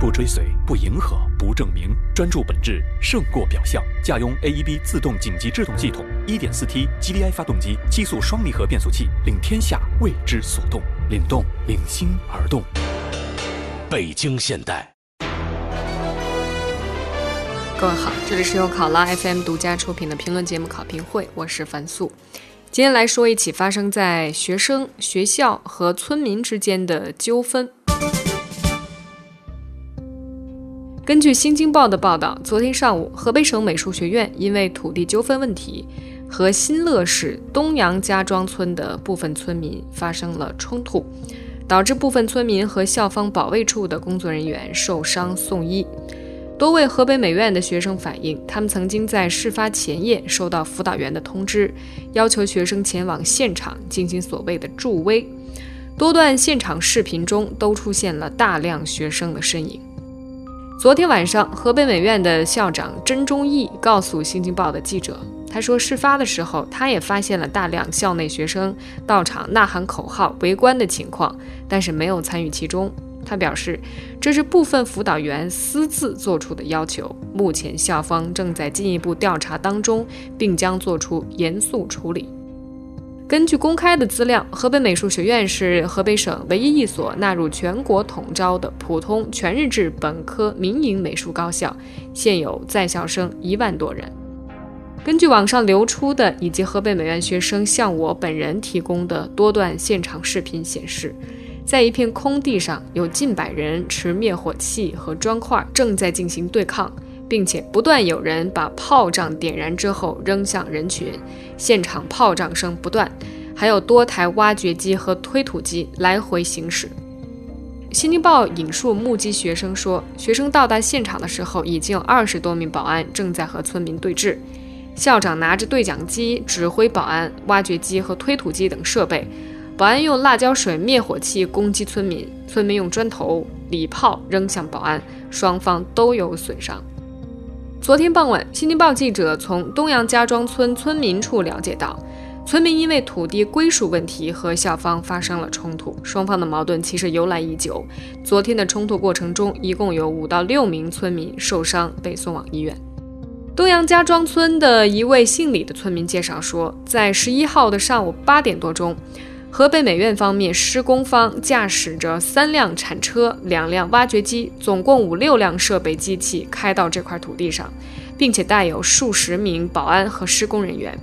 不追随，不迎合，不证明，专注本质，胜过表象。驾拥 AEB 自动紧急制动系统，1.4T GDI 发动机，七速双离合变速器，令天下为之所动，领动，领心而动。北京现代，各位好，这里是由考拉 FM 独家出品的评论节目《考评会》，我是樊素。今天来说一起发生在学生、学校和村民之间的纠纷。根据《新京报》的报道，昨天上午，河北省美术学院因为土地纠纷问题，和新乐市东阳家庄村的部分村民发生了冲突，导致部分村民和校方保卫处的工作人员受伤送医。多位河北美院的学生反映，他们曾经在事发前夜收到辅导员的通知，要求学生前往现场进行所谓的助威。多段现场视频中都出现了大量学生的身影。昨天晚上，河北美院的校长甄忠义告诉《新京报》的记者，他说，事发的时候，他也发现了大量校内学生到场呐喊口号、围观的情况，但是没有参与其中。他表示，这是部分辅导员私自做出的要求，目前校方正在进一步调查当中，并将做出严肃处理。根据公开的资料，河北美术学院是河北省唯一一所纳入全国统招的普通全日制本科民营美术高校，现有在校生一万多人。根据网上流出的以及河北美院学生向我本人提供的多段现场视频显示，在一片空地上有近百人持灭火器和砖块正在进行对抗。并且不断有人把炮仗点燃之后扔向人群，现场炮仗声不断，还有多台挖掘机和推土机来回行驶。新京报引述目击学生说，学生到达现场的时候，已经有二十多名保安正在和村民对峙，校长拿着对讲机指挥保安、挖掘机和推土机等设备，保安用辣椒水、灭火器攻击村民，村民用砖头、礼炮扔向保安，双方都有损伤。昨天傍晚，新京报记者从东阳家庄村村民处了解到，村民因为土地归属问题和校方发生了冲突，双方的矛盾其实由来已久。昨天的冲突过程中，一共有五到六名村民受伤，被送往医院。东阳家庄村的一位姓李的村民介绍说，在十一号的上午八点多钟。河北美院方面，施工方驾驶着三辆铲车、两辆挖掘机，总共五六辆设备机器开到这块土地上，并且带有数十名保安和施工人员。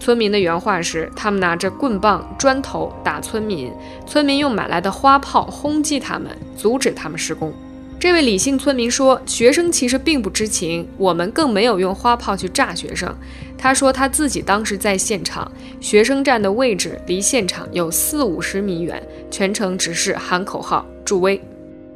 村民的原话是：他们拿着棍棒、砖头打村民，村民用买来的花炮轰击他们，阻止他们施工。这位李姓村民说：“学生其实并不知情，我们更没有用花炮去炸学生。”他说他自己当时在现场，学生站的位置离现场有四五十米远，全程只是喊口号助威。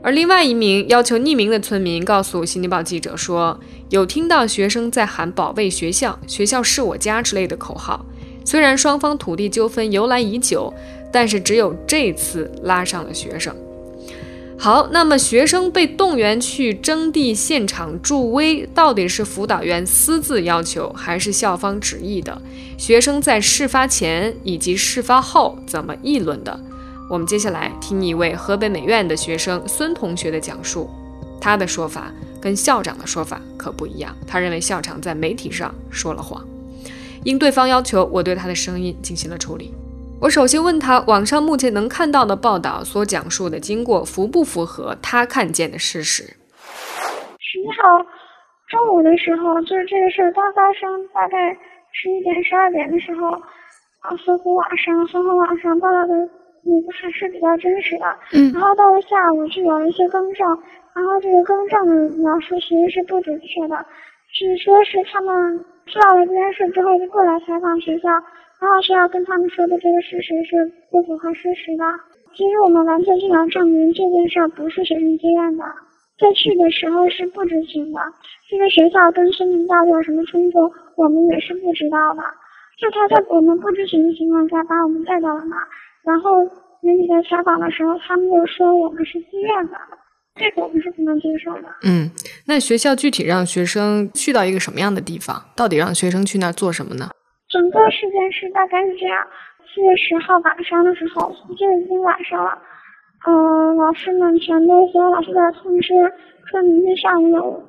而另外一名要求匿名的村民告诉《新京报》记者说：“有听到学生在喊保卫学校、学校是我家之类的口号。虽然双方土地纠纷由来已久，但是只有这次拉上了学生。”好，那么学生被动员去征地现场助威，到底是辅导员私自要求，还是校方旨意的？学生在事发前以及事发后怎么议论的？我们接下来听一位河北美院的学生孙同学的讲述，他的说法跟校长的说法可不一样。他认为校长在媒体上说了谎，应对方要求，我对他的声音进行了处理。我首先问他，网上目前能看到的报道所讲述的经过符不符合他看见的事实？十一号中午的时候，就是这个事儿刚发生，大概十一点、十二点的时候，啊，似乎网上、搜狐网上报道的那个还是比较真实的。嗯。然后到了下午，就有一些更正，然后这个更正的描述其实是不准确的，是说是他们知道了这件事之后就过来采访学校。然后学校跟他们说的这个事实是不符合事实的。其实我们完全就能证明这件事不是学生自愿的，在去的时候是不知情的。这个学校跟森林大有什么冲突，我们也是不知道的。就他在我们不知情的情况下把我们带到了那，然后媒体在采访的时候，他们又说我们是自愿的，这个我们是不能接受的。嗯，那学校具体让学生去到一个什么样的地方？到底让学生去那儿做什么呢？整个事件是大概是这样：四月十号晚上的时候，就已经晚上了。嗯，老师们全都所有老师在通知说明天上午有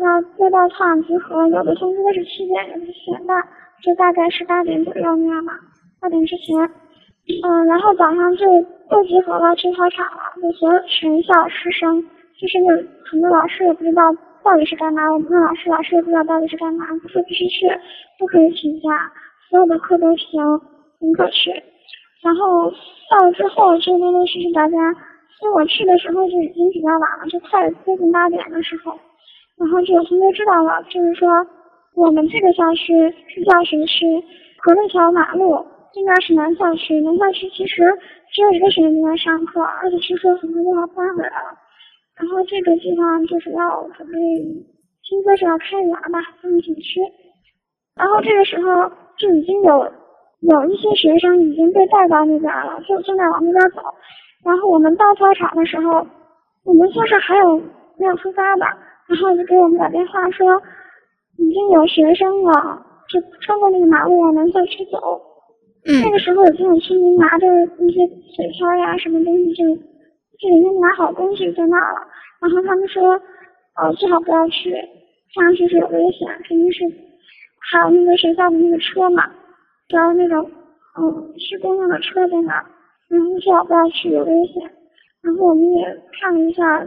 要六道场集合，有的通知的是七点，有的是七点半，就大概是八点左右那样吧，八点之前。嗯，然后早上就都集合了去操场了，就所有全校师生，就是有很多老师也不知道到底是干嘛，我们问老师，老师也不知道到底是干嘛，说必须去，不可以请假，所有的课都停，停课去。然后到了之后，就陆陆续续大家，因为我去的时候就已经比较晚了，就快接近八点的时候，然后就有同学知道了，就是说我们这个校区是教学区，隔了一条马路。应该是南校区，南校区其实只有一个学生在上课，而且听说很多都要搬回来了。然后这个地方就是要准备，听说是要开园吧，风景区。然后这个时候就已经有有一些学生已经被带到那边了，就正在往那边走。然后我们到操场的时候，我们宿舍还有没有出发的，然后就给我们打电话说已经有学生了，就穿过那个马路往南校区走。那个时候已经有村民拿着一些水漂呀，什么东西就就已经拿好东西在那了。然后他们说，呃，最好不要去，这样去是有危险，肯定是还有那个学校的那个车嘛，还有那种嗯施工用的车在那，然后最好不要去，有危险。然后我们也看了一下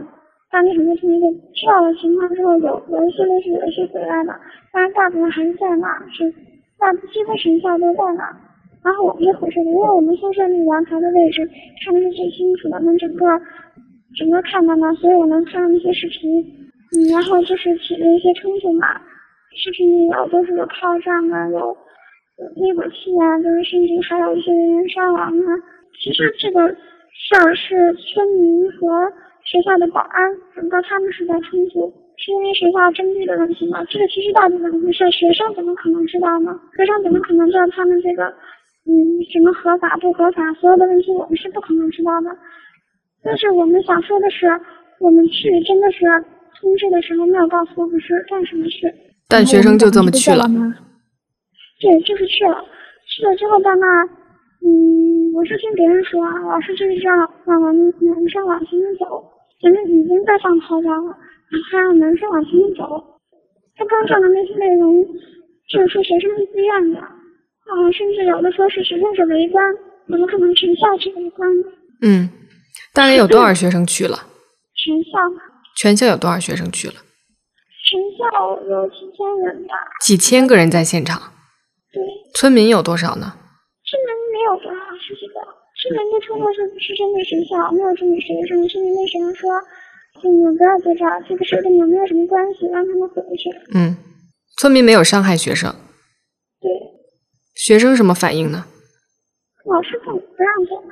当地很多同学知道了情况之后，有有一些是有一些回来的，但是大部分还是在那，是大几乎全校都在那。然后我们就回去了，因为我们宿舍那个阳台的位置看的是最清楚的，能整个整个看到嘛，所以我能看到那些视频。嗯，然后就是起了一些冲突嘛，视频里有都是有炮仗啊，有灭火器啊，就是甚至还有一些人员伤亡啊。其实这个事儿是村民和学校的保安，整个他们是在冲突，是因为学校征地的问题嘛。这个其实到底怎么回事？学生怎么可能知道呢？学生怎么可能知道他们这个？嗯，什么合法不合法，所有的问题我们是不可能知道的。但是我们想说的是，我们去真的是通知的时候没有告诉我们是干什么去。但学生就这么去了吗？对，就是去了。去了之后到那，嗯，我是听别人说，啊老师就是让让我们男生往前面走，前面已经在放炮仗了，然后还让男生往前面走。他刚上的那些内容，就是说学生是自愿的。啊，甚至有的说是学生是围观，怎么可能全校去围观呢？嗯，大概有多少学生去了？全校。全校有多少学生去了？全校有几千人吧。几千个人在现场。对。村民有多少呢？村民没有多少，十几个。村民就通过是是针对学校，没有针对学生。村民对学生说：“你们不要在这儿，这个事跟你们没有什么关系，让他们回去。”嗯，村民没有伤害学生。学生什么反应呢？老师不不让走。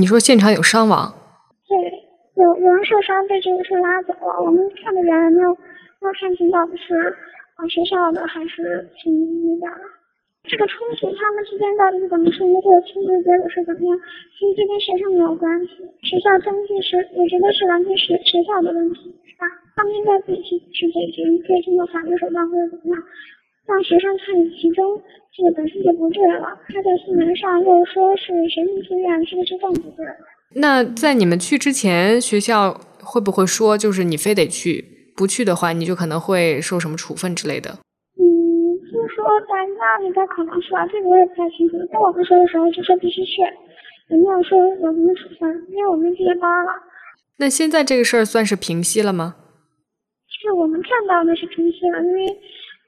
你说现场有伤亡？对，有有人受伤被这个车拉走了。我们看的人没有没有看清到底是啊学校的还是村民那边的。这个冲突他们之间到底是怎么冲突，或者冲突结果是怎么样？其实这跟学生没有关系。学校登记是，我觉得是完全是学校的问题，是吧？他们应该自己去去解决，可以通过法律手段或者怎么样。让学生参与其中，这个本身就不对了。他在新闻上又说是学生自愿，这个就更不对了。那在你们去之前，学校会不会说，就是你非得去，不去的话，你就可能会受什么处分之类的？嗯，就是说大家应该可能是吧，这个我也不太清楚。跟我们说的时候就说必须去，也没有说有什么处分，因为我们毕业班了。那现在这个事儿算是平息了吗？是我们看到的是平息了，因为。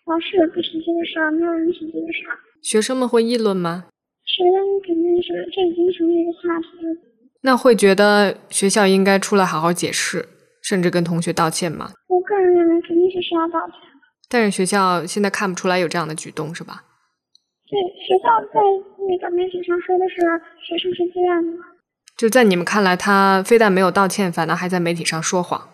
老师也不提这个事儿，没有人提这个事儿。学生们会议论吗？学生肯定是，这已经成为一个话题了。那会觉得学校应该出来好好解释，甚至跟同学道歉吗？我个人认为肯定是需要道歉。但是学校现在看不出来有这样的举动，是吧？对，学校在那个媒体上说的是学生是自愿的。就在你们看来，他非但没有道歉，反倒还在媒体上说谎。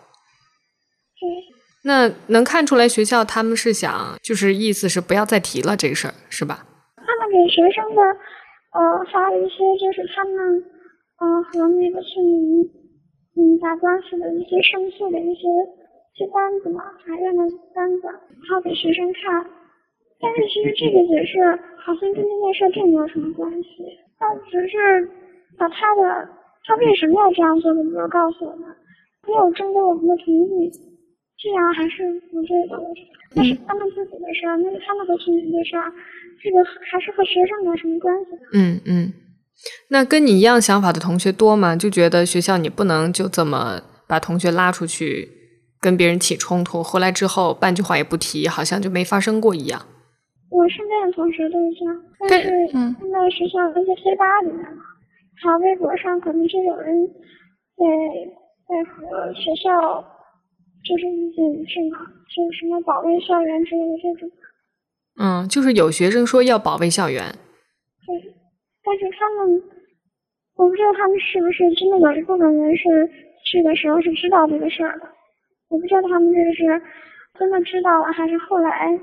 那能看出来学校他们是想，就是意思是不要再提了这个事儿，是吧？他们给学生的，呃，发了一些就是他们，呃，和那个村民，嗯，打官司的一些申诉的一些些单子嘛，法院的单子，然后给学生看。但是其实这个解释好像跟这件事并没有什么关系，他只是把他的他为什么要这样做的没有告诉我们，没有征得我们的同意，这样还是不对的。那是他们自己的事儿，那是他们和学生的事儿，这个还是和学生没什么关系。嗯嗯，那跟你一样想法的同学多吗？就觉得学校你不能就这么把同学拉出去跟别人起冲突，回来之后半句话也不提，好像就没发生过一样。我身边的同学都是这样，但是现在学校那些贴吧里面嘛，还有微博上，可能就有人在在和学校就是一些什么，就是什么保卫校园之类的这种。嗯，就是有学生说要保卫校园。对，但是他们，我不知道他们是不是真的有一部分人是去的时候是知道这个事儿的，我不知道他们这个是真的知道了，还是后来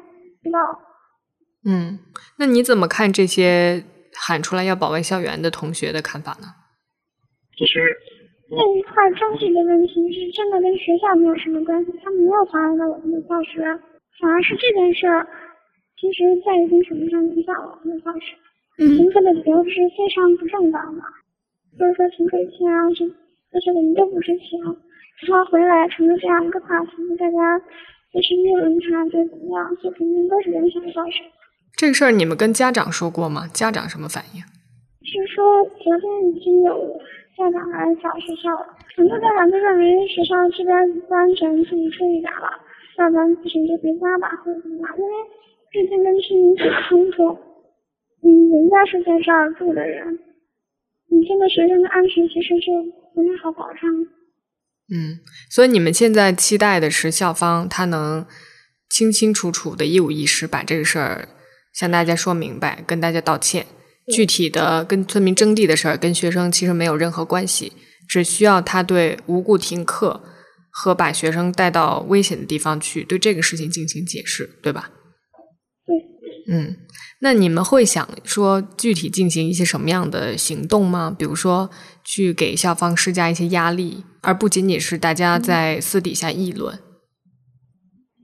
知道。嗯，那你怎么看这些喊出来要保卫校园的同学的看法呢？其实那一块争取的问题是真的跟学校没有什么关系，他没有妨碍到我们的教学，反而是这件事儿，其实在一定程度上影响了我们的教学。停课的理由是非常不正当的，就是说停课一天啊，这这些我们都不知情，他回来成了这样一个话题，大家就是议论他，就怎么样，这肯定都是影响教学。这个事儿你们跟家长说过吗？家长什么反应？是说昨天已经有家长来找学校了，很多家长都认为学校这边不安全，自己注意点了，要不然不行就别家吧，或者怎么样。因为毕竟跟居民起了冲突，嗯，人家是在这儿住的人，你这个学生的安全其实就不太好保障。嗯，所以你们现在期待的是校方他能清清楚楚的一五一十把这个事儿。向大家说明白，跟大家道歉。具体的跟村民征地的事儿，跟学生其实没有任何关系，只需要他对无故停课和把学生带到危险的地方去，对这个事情进行解释，对吧？对。嗯，那你们会想说具体进行一些什么样的行动吗？比如说去给校方施加一些压力，而不仅仅是大家在私底下议论。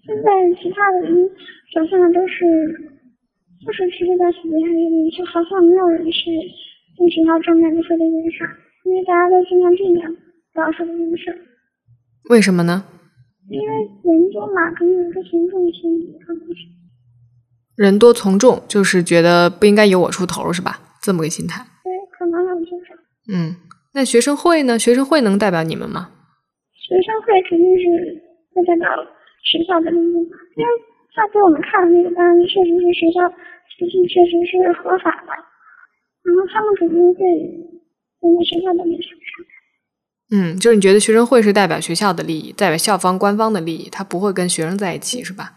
现在其他的人表现的都是。就是其实在私底下议论，就好像没有人去跟学校正面的说这件事儿，因为大家都尽量避免不要说这件事儿。为什么呢？因为人多嘛，可能有一个群众心理，可能是。人多从众，就是觉得不应该由我出头，是吧？这么个心态。对，可能有这种。嗯，那学生会呢？学生会能代表你们吗？学生会肯定是会代表学校的利益嘛，因为。他给我们看的那个单，确实是学校实际确实是合法的，然后他们肯定会站在学校的立场上。嗯，就是你觉得学生会是代表学校的利益，代表校方官方的利益，他不会跟学生在一起，是吧？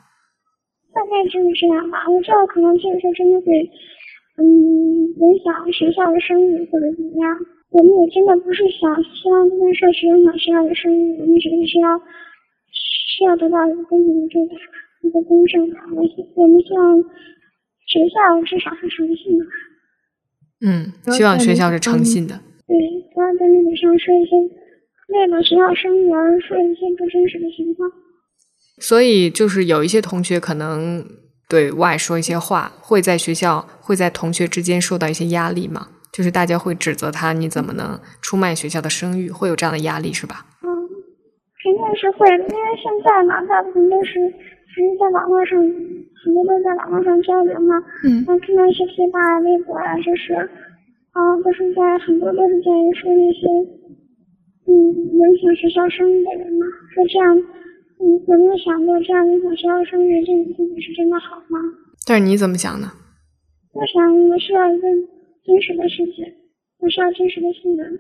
大概就是这样吧。我知道可能这个事真的会，嗯，影响学校的声誉或者怎么样。我们也真的不是想希望这件事去影响学校的声誉，我们只是需要需要得到一个公平的对待。一个公正的，我我们希望学校至少是诚信的。嗯，希望学校是诚信的。对，不要在那个上说一些为了学校声誉而说一些不真实的情况。所以，就是有一些同学可能对外说一些话，会在学校会在同学之间受到一些压力嘛？就是大家会指责他，你怎么能出卖学校的声誉？会有这样的压力是吧？嗯，肯定是会的，因为现在嘛，大部分都是。其实在网络上，很多都在网络上交流嘛。嗯。然后看到一些贴吧啊、微博啊，就是，啊，都是在很多都是在说那些，嗯，影响学校声誉的人嘛。说这样，嗯，有没有想过这样影响学校声誉，这个自己是真的好吗？但是你怎么想呢？我想，我需要一个真实的世界，我需要真实的新闻。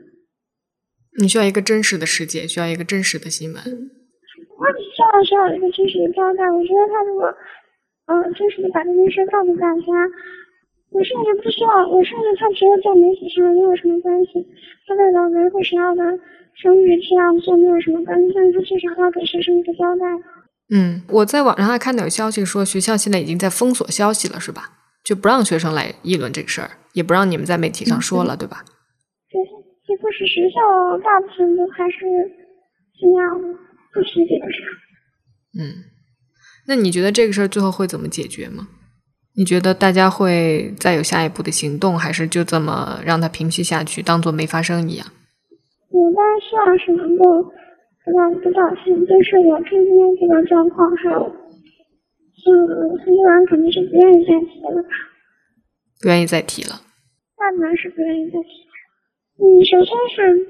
你需要一个真实的世界，需要一个真实的新闻。我只希望需要一个真实的交代。我觉得他如果，呃，真实的把这件事告诉大家，我甚至不希望，我甚至他觉得在媒体上没有什么关系，他为了维护学校的声誉这样做没有什么关系，但是他至少要给学生一个交代。嗯，我在网上还看到有消息说，学校现在已经在封锁消息了，是吧？就不让学生来议论这个事儿，也不让你们在媒体上说了，对吧？对，几乎是学校大部分都还是尽量。不提这个事儿。嗯，那你觉得这个事儿最后会怎么解决吗？你觉得大家会再有下一步的行动，还是就这么让它平息下去，当做没发生一样？我当然希望是能够得到得到歉，但是我看今天这个状况，还有，嗯，很多人肯定是不愿意再提了吧？不愿意再提了。大部分是不愿意再提。嗯，首先是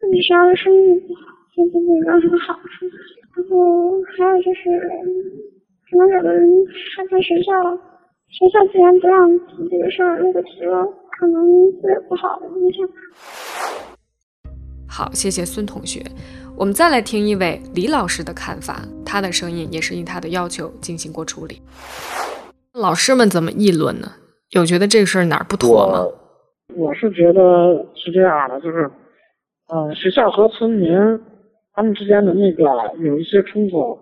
自己学校的声誉不好，对自己没有什么好处。然后还有就是，可能有的人害怕学校，学校既然不让提这个事儿，如果提了，可能会有不好的影响。好，谢谢孙同学。我们再来听一位李老师的看法，他的声音也是应他的要求进行过处理。老师们怎么议论呢？有觉得这个事儿哪儿不妥吗？我是觉得是这样的，就是，嗯，学校和村民他们之间的那个有一些冲突，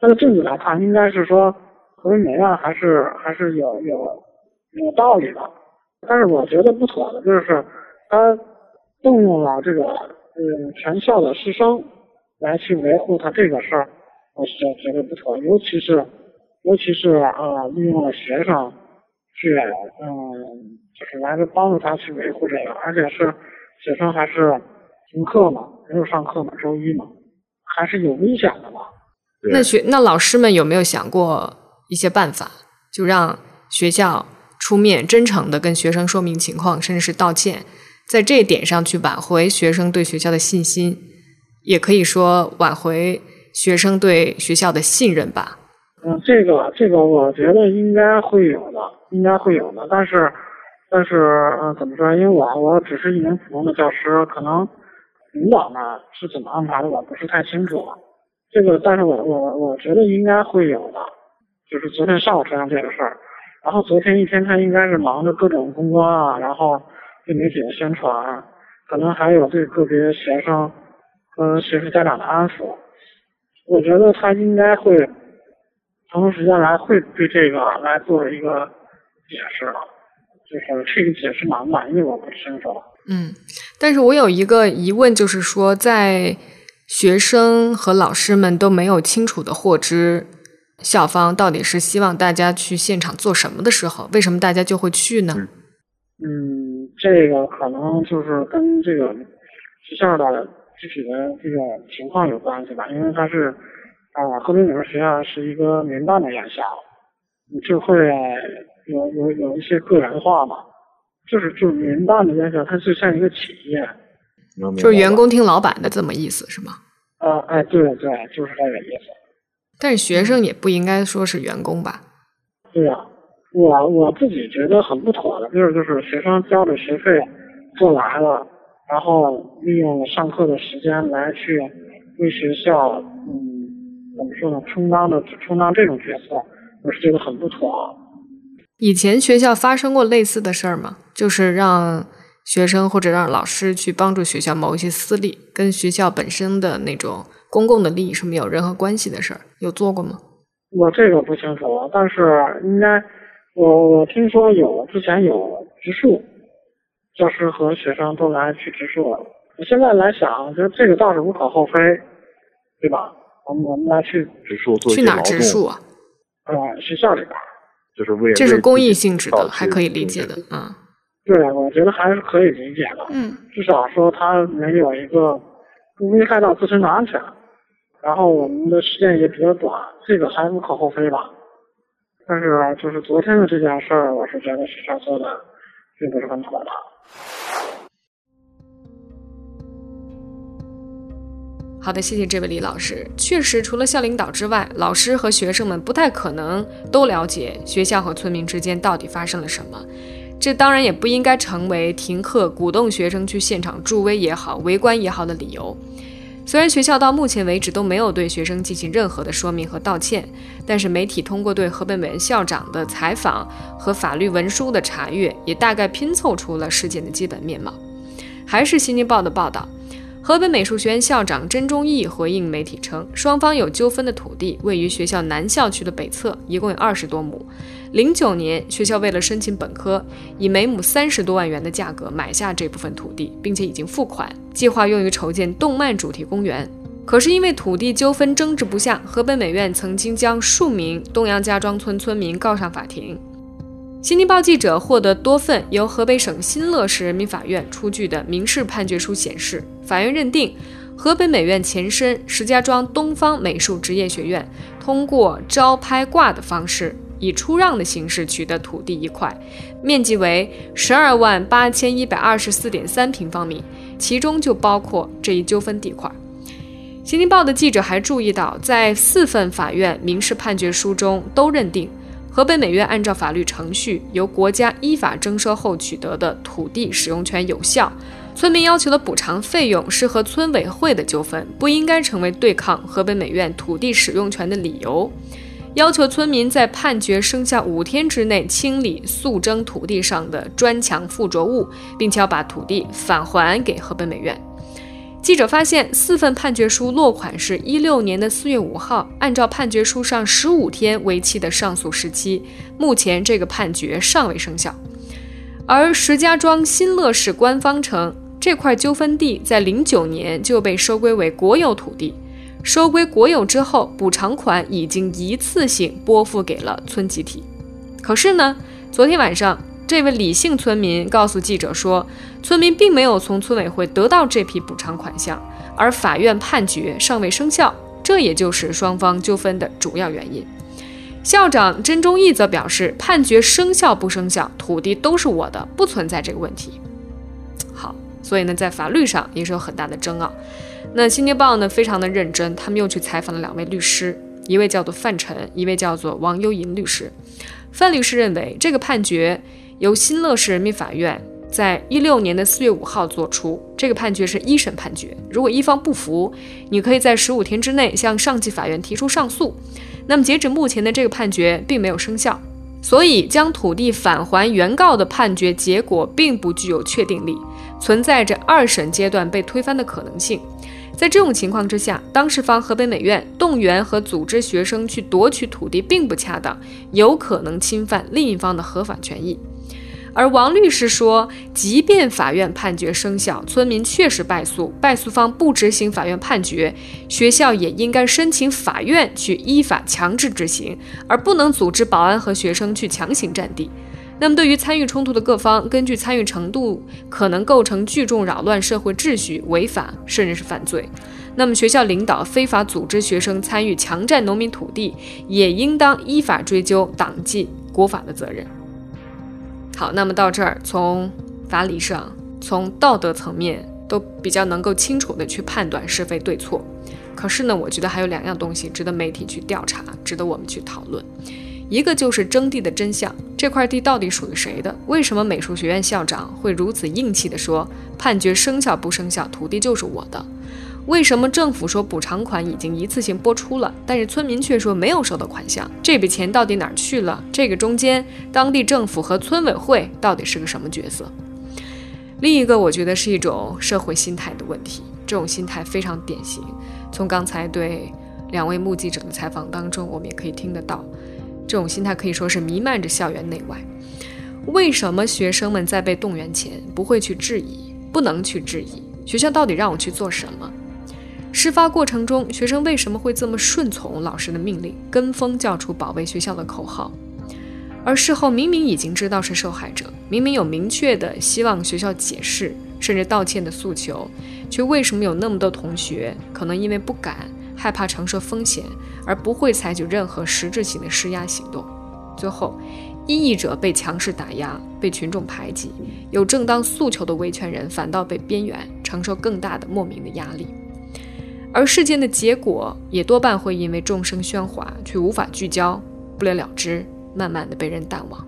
但是证据来看，应该是说河北美院还是还是有有有道理的。但是我觉得不妥的就是他动用了这个嗯全校的师生来去维护他这个事儿，我是觉得不妥，尤其是尤其是啊利用了学生去嗯就是来帮助他去维护这个，而且是学生还是停课嘛，没有上课嘛，周一嘛，还是有危险的嘛。那学那老师们有没有想过一些办法，就让学校出面真诚的跟学生说明情况，甚至是道歉，在这一点上去挽回学生对学校的信心，也可以说挽回学生对学校的信任吧。嗯，这个这个我觉得应该会有的，应该会有的。但是但是嗯，怎么说？因为我我只是一名普通的教师，可能领导呢是怎么安排的，我不是太清楚。这个，但是我我我觉得应该会有的。就是昨天上午出现这个事儿，然后昨天一天他应该是忙着各种公关啊，然后对媒体的宣传，可能还有对个别学生和学生家长的安抚。我觉得他应该会腾出时间来，会对这个来做一个解释的。就是这个解释难吧，因为我不清楚。嗯，但是我有一个疑问，就是说，在学生和老师们都没有清楚的获知校方到底是希望大家去现场做什么的时候，为什么大家就会去呢？嗯，这个可能就是跟这个学校的具体的这个情况有关系吧，因为它是啊，河北美术学校是一个民办的院校，就会有有有一些个人化嘛，就是就是民办的院校，它就像一个企业。就是员工听老板的这么意思是吗？啊，哎，对对，就是这个意思。但是学生也不应该说是员工吧？对呀、我我自己觉得很不妥的，就是就是学生交的学费做来了，然后利用上课的时间来去为学校，嗯，怎么说呢，充当的充当这种角色，我是觉得很不妥。以前学校发生过类似的事儿吗？就是让学生或者让老师去帮助学校某一些私利，跟学校本身的那种公共的利益是没有任何关系的事儿，有做过吗？我这个不清楚，但是应该我我听说有之前有植树，教师和学生都来去植树了。我现在来想，我觉得这个倒是无可厚非，对吧？我们我们来去植树做一去哪儿些劳动，植树啊？呃学校里边儿，就是为这是公益性质的，还可以理解的。嗯对，我觉得还是可以理解的。嗯，至少说他没有一个不危害到自身的安全，然后我们的时间也比较短，这个还无可厚非吧。但是就是昨天的这件事儿，我是觉得学校做的并不是很妥当。好的，谢谢这位李老师。确实，除了校领导之外，老师和学生们不太可能都了解学校和村民之间到底发生了什么。这当然也不应该成为停课、鼓动学生去现场助威也好、围观也好的理由。虽然学校到目前为止都没有对学生进行任何的说明和道歉，但是媒体通过对河北美院校长的采访和法律文书的查阅，也大概拼凑出了事件的基本面貌。还是《新京报》的报道，河北美术学院校长甄忠义回应媒体称，双方有纠纷的土地位于学校南校区的北侧，一共有二十多亩。零九年，学校为了申请本科，以每亩三十多万元的价格买下这部分土地，并且已经付款，计划用于筹建动漫主题公园。可是因为土地纠纷争执不下，河北美院曾经将数名东阳家庄村村民告上法庭。新京报记者获得多份由河北省新乐市人民法院出具的民事判决书，显示，法院认定河北美院前身石家庄东方美术职业学院通过招拍挂的方式，以出让的形式取得土地一块，面积为十二万八千一百二十四点三平方米，其中就包括这一纠纷地块。新京报的记者还注意到，在四份法院民事判决书中都认定。河北美院按照法律程序由国家依法征收后取得的土地使用权有效，村民要求的补偿费用是和村委会的纠纷，不应该成为对抗河北美院土地使用权的理由。要求村民在判决生效五天之内清理诉争土地上的砖墙附着物，并且要把土地返还给河北美院。记者发现，四份判决书落款是一六年的四月五号，按照判决书上十五天为期的上诉时期，目前这个判决尚未生效。而石家庄新乐市官方称，这块纠纷地在零九年就被收归为国有土地，收归国有之后，补偿款已经一次性拨付给了村集体。可是呢，昨天晚上。这位李姓村民告诉记者说，村民并没有从村委会得到这批补偿款项，而法院判决尚未生效，这也就是双方纠纷的主要原因。校长甄忠义则表示，判决生效不生效，土地都是我的，不存在这个问题。好，所以呢，在法律上也是有很大的争拗。那《新京报》呢，非常的认真，他们又去采访了两位律师，一位叫做范晨，一位叫做王优银律师。范律师认为，这个判决。由新乐市人民法院在一六年的四月五号作出这个判决是一审判决。如果一方不服，你可以在十五天之内向上级法院提出上诉。那么截止目前的这个判决并没有生效，所以将土地返还原告的判决结果并不具有确定力，存在着二审阶段被推翻的可能性。在这种情况之下，当事方河北美院动员和组织学生去夺取土地并不恰当，有可能侵犯另一方的合法权益。而王律师说，即便法院判决生效，村民确实败诉，败诉方不执行法院判决，学校也应该申请法院去依法强制执行，而不能组织保安和学生去强行占地。那么，对于参与冲突的各方，根据参与程度可能构成聚众扰乱社会秩序、违法甚至是犯罪。那么，学校领导非法组织学生参与强占农民土地，也应当依法追究党纪国法的责任。好，那么到这儿，从法理上，从道德层面，都比较能够清楚的去判断是非对错。可是呢，我觉得还有两样东西值得媒体去调查，值得我们去讨论。一个就是征地的真相，这块地到底属于谁的？为什么美术学院校长会如此硬气的说，判决生效不生效，土地就是我的？为什么政府说补偿款已经一次性拨出了，但是村民却说没有收到款项？这笔钱到底哪儿去了？这个中间，当地政府和村委会到底是个什么角色？另一个，我觉得是一种社会心态的问题。这种心态非常典型，从刚才对两位目击者的采访当中，我们也可以听得到，这种心态可以说是弥漫着校园内外。为什么学生们在被动员前不会去质疑？不能去质疑学校到底让我去做什么？事发过程中，学生为什么会这么顺从老师的命令，跟风叫出保卫学校的口号？而事后明明已经知道是受害者，明明有明确的希望学校解释甚至道歉的诉求，却为什么有那么多同学可能因为不敢、害怕承受风险，而不会采取任何实质性的施压行动？最后，异议者被强势打压，被群众排挤；有正当诉求的维权人反倒被边缘，承受更大的莫名的压力。而事件的结果也多半会因为众生喧哗却无法聚焦，不了了之，慢慢的被人淡忘。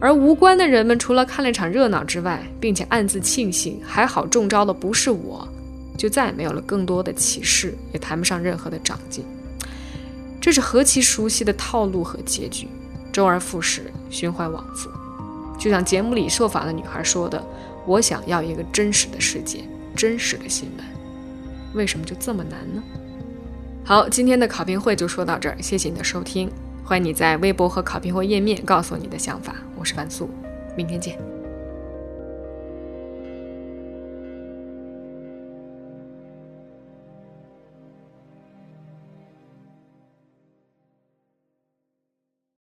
而无关的人们除了看了一场热闹之外，并且暗自庆幸还好中招的不是我，就再也没有了更多的启示，也谈不上任何的长进。这是何其熟悉的套路和结局，周而复始，循环往复。就像节目里受访的女孩说的：“我想要一个真实的世界，真实的新闻。”为什么就这么难呢？好，今天的考评会就说到这儿，谢谢你的收听，欢迎你在微博和考评会页面告诉我你的想法，我是樊素，明天见。